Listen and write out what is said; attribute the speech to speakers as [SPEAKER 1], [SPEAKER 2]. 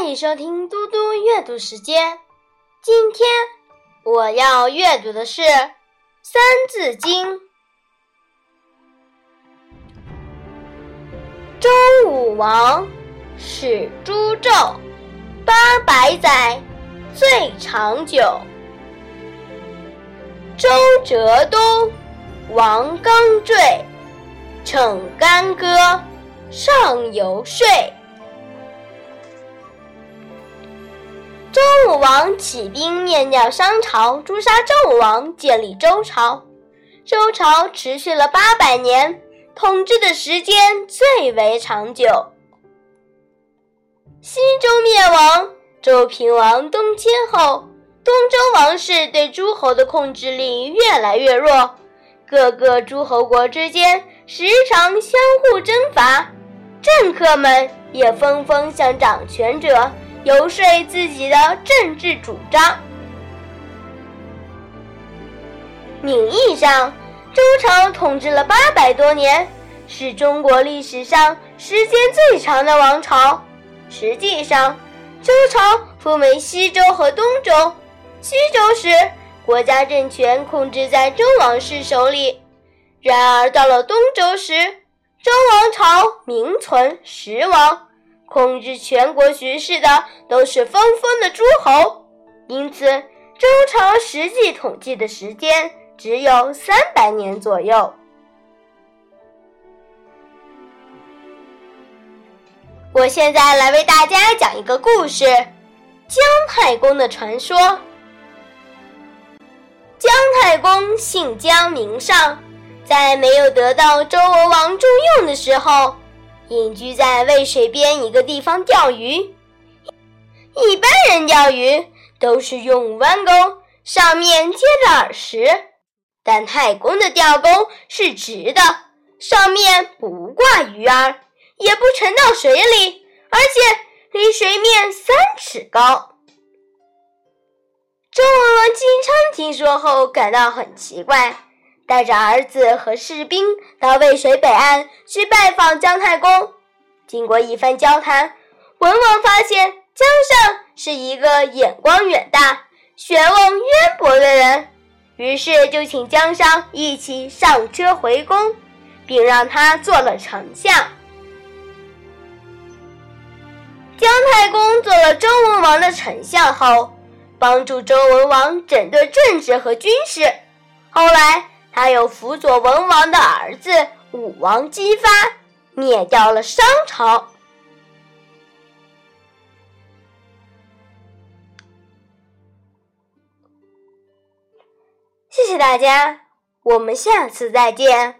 [SPEAKER 1] 欢迎收听嘟嘟阅读时间。今天我要阅读的是《三字经》。周武王始诛纣，八百载，最长久。周折东，王刚坠，逞干戈，上游说。王起兵灭掉商朝，诛杀纣王，建立周朝。周朝持续了八百年，统治的时间最为长久。西周灭亡，周平王东迁后，东周王室对诸侯的控制力越来越弱，各个诸侯国之间时常相互征伐，政客们也纷纷向掌权者。游说自己的政治主张。名义上，周朝统治了八百多年，是中国历史上时间最长的王朝。实际上，周朝分为西周和东周。西周时，国家政权控制在周王室手里；然而到了东周时，周王朝名存实亡。控制全国局势的都是分封的诸侯，因此周朝实际统计的时间只有三百年左右。我现在来为大家讲一个故事：姜太公的传说。姜太公姓姜名尚，在没有得到周文王重用的时候。隐居在渭水边一个地方钓鱼。一般人钓鱼都是用弯钩，上面接着饵石，但太公的钓钩是直的，上面不挂鱼饵，也不沉到水里，而且离水面三尺高。周文王姬昌听说后感到很奇怪。带着儿子和士兵到渭水北岸去拜访姜太公。经过一番交谈，文王发现姜尚是一个眼光远大、学问渊博的人，于是就请姜尚一起上车回宫，并让他做了丞相。姜太公做了周文王的丞相后，帮助周文王整顿政治和军事。后来。还有辅佐文王的儿子武王姬发，灭掉了商朝。谢谢大家，我们下次再见。